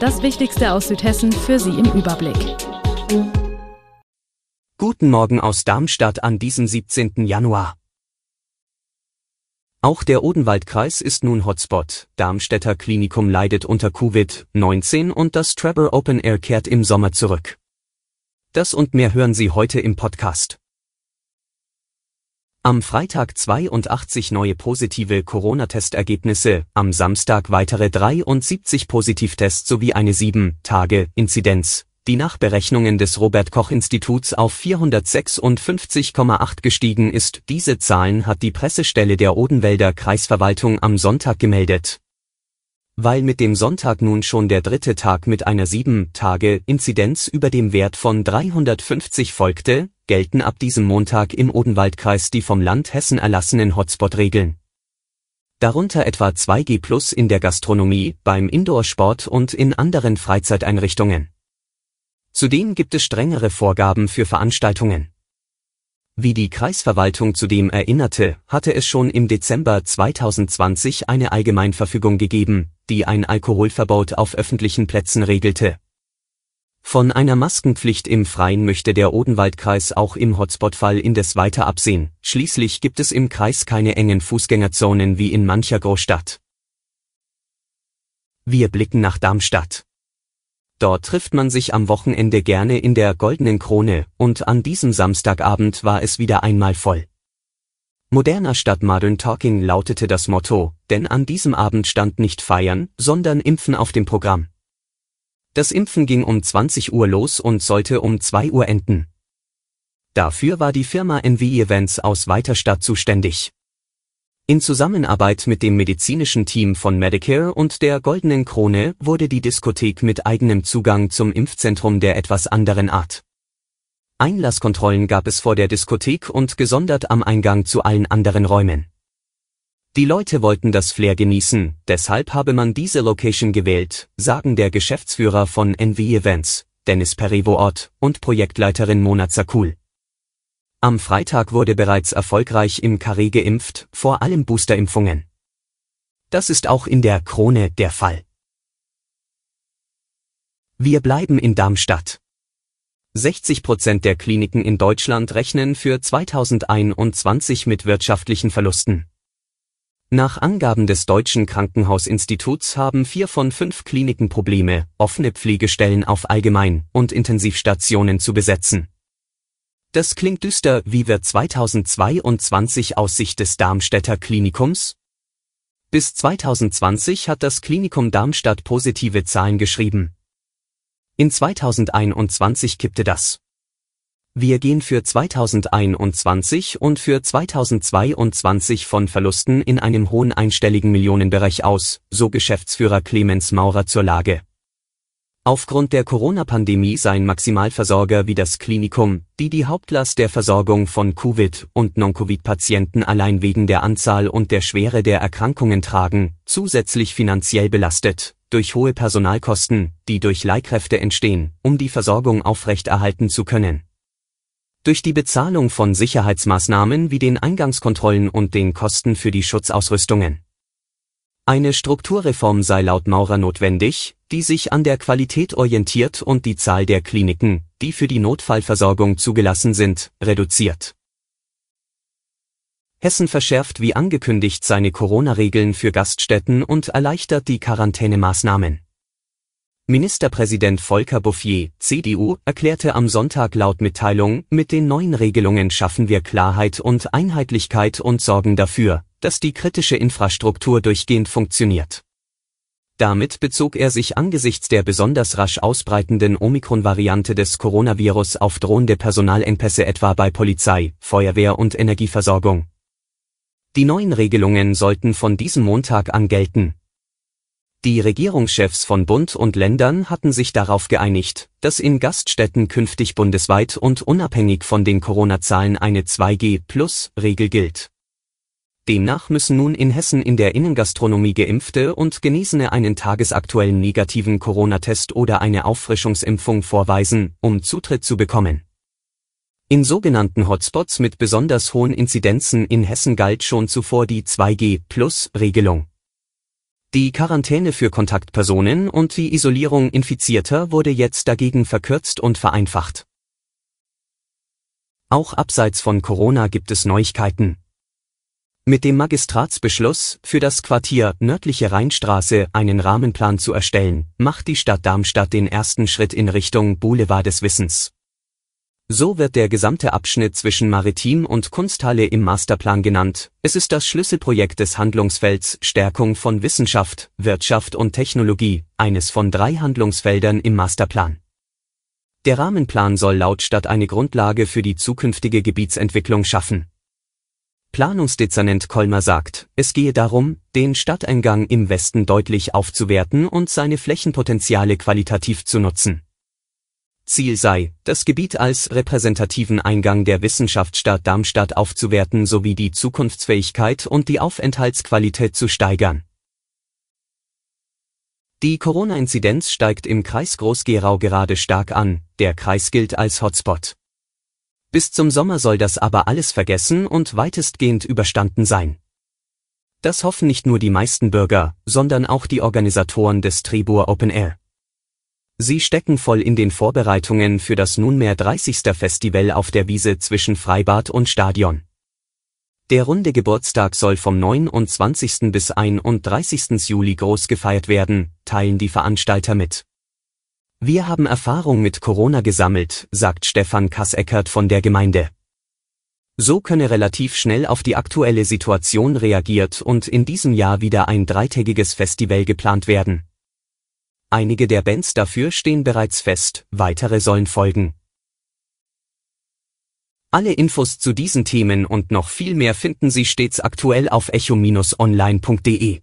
Das Wichtigste aus Südhessen für Sie im Überblick. Guten Morgen aus Darmstadt an diesem 17. Januar. Auch der Odenwaldkreis ist nun Hotspot. Darmstädter Klinikum leidet unter Covid-19 und das Trevor Open Air kehrt im Sommer zurück. Das und mehr hören Sie heute im Podcast. Am Freitag 82 neue positive Corona-Testergebnisse, am Samstag weitere 73 Positivtests sowie eine 7-Tage-Inzidenz, die nach Berechnungen des Robert-Koch-Instituts auf 456,8 gestiegen ist. Diese Zahlen hat die Pressestelle der Odenwälder Kreisverwaltung am Sonntag gemeldet. Weil mit dem Sonntag nun schon der dritte Tag mit einer 7-Tage-Inzidenz über dem Wert von 350 folgte, gelten ab diesem Montag im Odenwaldkreis die vom Land Hessen erlassenen Hotspot-Regeln. Darunter etwa 2G Plus in der Gastronomie, beim Indoor-Sport und in anderen Freizeiteinrichtungen. Zudem gibt es strengere Vorgaben für Veranstaltungen. Wie die Kreisverwaltung zudem erinnerte, hatte es schon im Dezember 2020 eine Allgemeinverfügung gegeben, die ein Alkoholverbot auf öffentlichen Plätzen regelte. Von einer Maskenpflicht im Freien möchte der Odenwaldkreis auch im Hotspot-Fall indes weiter absehen, schließlich gibt es im Kreis keine engen Fußgängerzonen wie in mancher Großstadt. Wir blicken nach Darmstadt. Dort trifft man sich am Wochenende gerne in der Goldenen Krone, und an diesem Samstagabend war es wieder einmal voll. Moderner statt Modern Talking lautete das Motto, denn an diesem Abend stand nicht Feiern, sondern Impfen auf dem Programm. Das Impfen ging um 20 Uhr los und sollte um 2 Uhr enden. Dafür war die Firma NV Events aus Weiterstadt zuständig. In Zusammenarbeit mit dem medizinischen Team von Medicare und der Goldenen Krone wurde die Diskothek mit eigenem Zugang zum Impfzentrum der etwas anderen Art. Einlasskontrollen gab es vor der Diskothek und gesondert am Eingang zu allen anderen Räumen. Die Leute wollten das Flair genießen, deshalb habe man diese Location gewählt, sagen der Geschäftsführer von NV Events, Dennis Perivoort, und Projektleiterin Mona Zakul. Am Freitag wurde bereits erfolgreich im Carré geimpft, vor allem Boosterimpfungen. Das ist auch in der Krone der Fall. Wir bleiben in Darmstadt. 60 Prozent der Kliniken in Deutschland rechnen für 2021 mit wirtschaftlichen Verlusten. Nach Angaben des Deutschen Krankenhausinstituts haben vier von fünf Kliniken Probleme, offene Pflegestellen auf Allgemein- und Intensivstationen zu besetzen. Das klingt düster, wie wird 2022 aus Sicht des Darmstädter Klinikums? Bis 2020 hat das Klinikum Darmstadt positive Zahlen geschrieben. In 2021 kippte das. Wir gehen für 2021 und für 2022 von Verlusten in einem hohen einstelligen Millionenbereich aus, so Geschäftsführer Clemens Maurer zur Lage. Aufgrund der Corona-Pandemie seien Maximalversorger wie das Klinikum, die die Hauptlast der Versorgung von Covid- und Non-Covid-Patienten allein wegen der Anzahl und der Schwere der Erkrankungen tragen, zusätzlich finanziell belastet, durch hohe Personalkosten, die durch Leihkräfte entstehen, um die Versorgung aufrechterhalten zu können. Durch die Bezahlung von Sicherheitsmaßnahmen wie den Eingangskontrollen und den Kosten für die Schutzausrüstungen. Eine Strukturreform sei laut Maurer notwendig, die sich an der Qualität orientiert und die Zahl der Kliniken, die für die Notfallversorgung zugelassen sind, reduziert. Hessen verschärft wie angekündigt seine Corona-Regeln für Gaststätten und erleichtert die Quarantänemaßnahmen. Ministerpräsident Volker Bouffier, CDU, erklärte am Sonntag laut Mitteilung, mit den neuen Regelungen schaffen wir Klarheit und Einheitlichkeit und sorgen dafür, dass die kritische Infrastruktur durchgehend funktioniert. Damit bezog er sich angesichts der besonders rasch ausbreitenden Omikron-Variante des Coronavirus auf drohende Personalengpässe etwa bei Polizei, Feuerwehr und Energieversorgung. Die neuen Regelungen sollten von diesem Montag an gelten, Die Regierungschefs von Bund und Ländern hatten sich darauf geeinigt, dass in Gaststätten künftig bundesweit und unabhängig von den Corona-Zahlen eine 2G-Plus-Regel gilt. Demnach müssen nun in Hessen in der Innengastronomie geimpfte und Genesene einen tagesaktuellen negativen Corona-Test oder eine Auffrischungsimpfung vorweisen, um Zutritt zu bekommen. In sogenannten Hotspots mit besonders hohen Inzidenzen in Hessen galt schon zuvor die 2G-Plus-Regelung. Die Quarantäne für Kontaktpersonen und die Isolierung Infizierter wurde jetzt dagegen verkürzt und vereinfacht. Auch abseits von Corona gibt es Neuigkeiten. Mit dem Magistratsbeschluss, für das Quartier Nördliche Rheinstraße einen Rahmenplan zu erstellen, macht die Stadt Darmstadt den ersten Schritt in Richtung Boulevard des Wissens. So wird der gesamte Abschnitt zwischen Maritim und Kunsthalle im Masterplan genannt. Es ist das Schlüsselprojekt des Handlungsfelds Stärkung von Wissenschaft, Wirtschaft und Technologie, eines von drei Handlungsfeldern im Masterplan. Der Rahmenplan soll laut Stadt eine Grundlage für die zukünftige Gebietsentwicklung schaffen. Planungsdezernent Kolmer sagt, es gehe darum, den Stadteingang im Westen deutlich aufzuwerten und seine Flächenpotenziale qualitativ zu nutzen. Ziel sei, das Gebiet als repräsentativen Eingang der Wissenschaftsstadt Darmstadt aufzuwerten sowie die Zukunftsfähigkeit und die Aufenthaltsqualität zu steigern. Die Corona-Inzidenz steigt im Kreis Groß-Gerau gerade stark an, der Kreis gilt als Hotspot. Bis zum Sommer soll das aber alles vergessen und weitestgehend überstanden sein. Das hoffen nicht nur die meisten Bürger, sondern auch die Organisatoren des Tribur Open Air. Sie stecken voll in den Vorbereitungen für das nunmehr 30. Festival auf der Wiese zwischen Freibad und Stadion. Der runde Geburtstag soll vom 29. bis 31. Juli groß gefeiert werden, teilen die Veranstalter mit. Wir haben Erfahrung mit Corona gesammelt, sagt Stefan Kasseckert von der Gemeinde. So könne relativ schnell auf die aktuelle Situation reagiert und in diesem Jahr wieder ein dreitägiges Festival geplant werden. Einige der Bands dafür stehen bereits fest, weitere sollen folgen. Alle Infos zu diesen Themen und noch viel mehr finden Sie stets aktuell auf echo-online.de.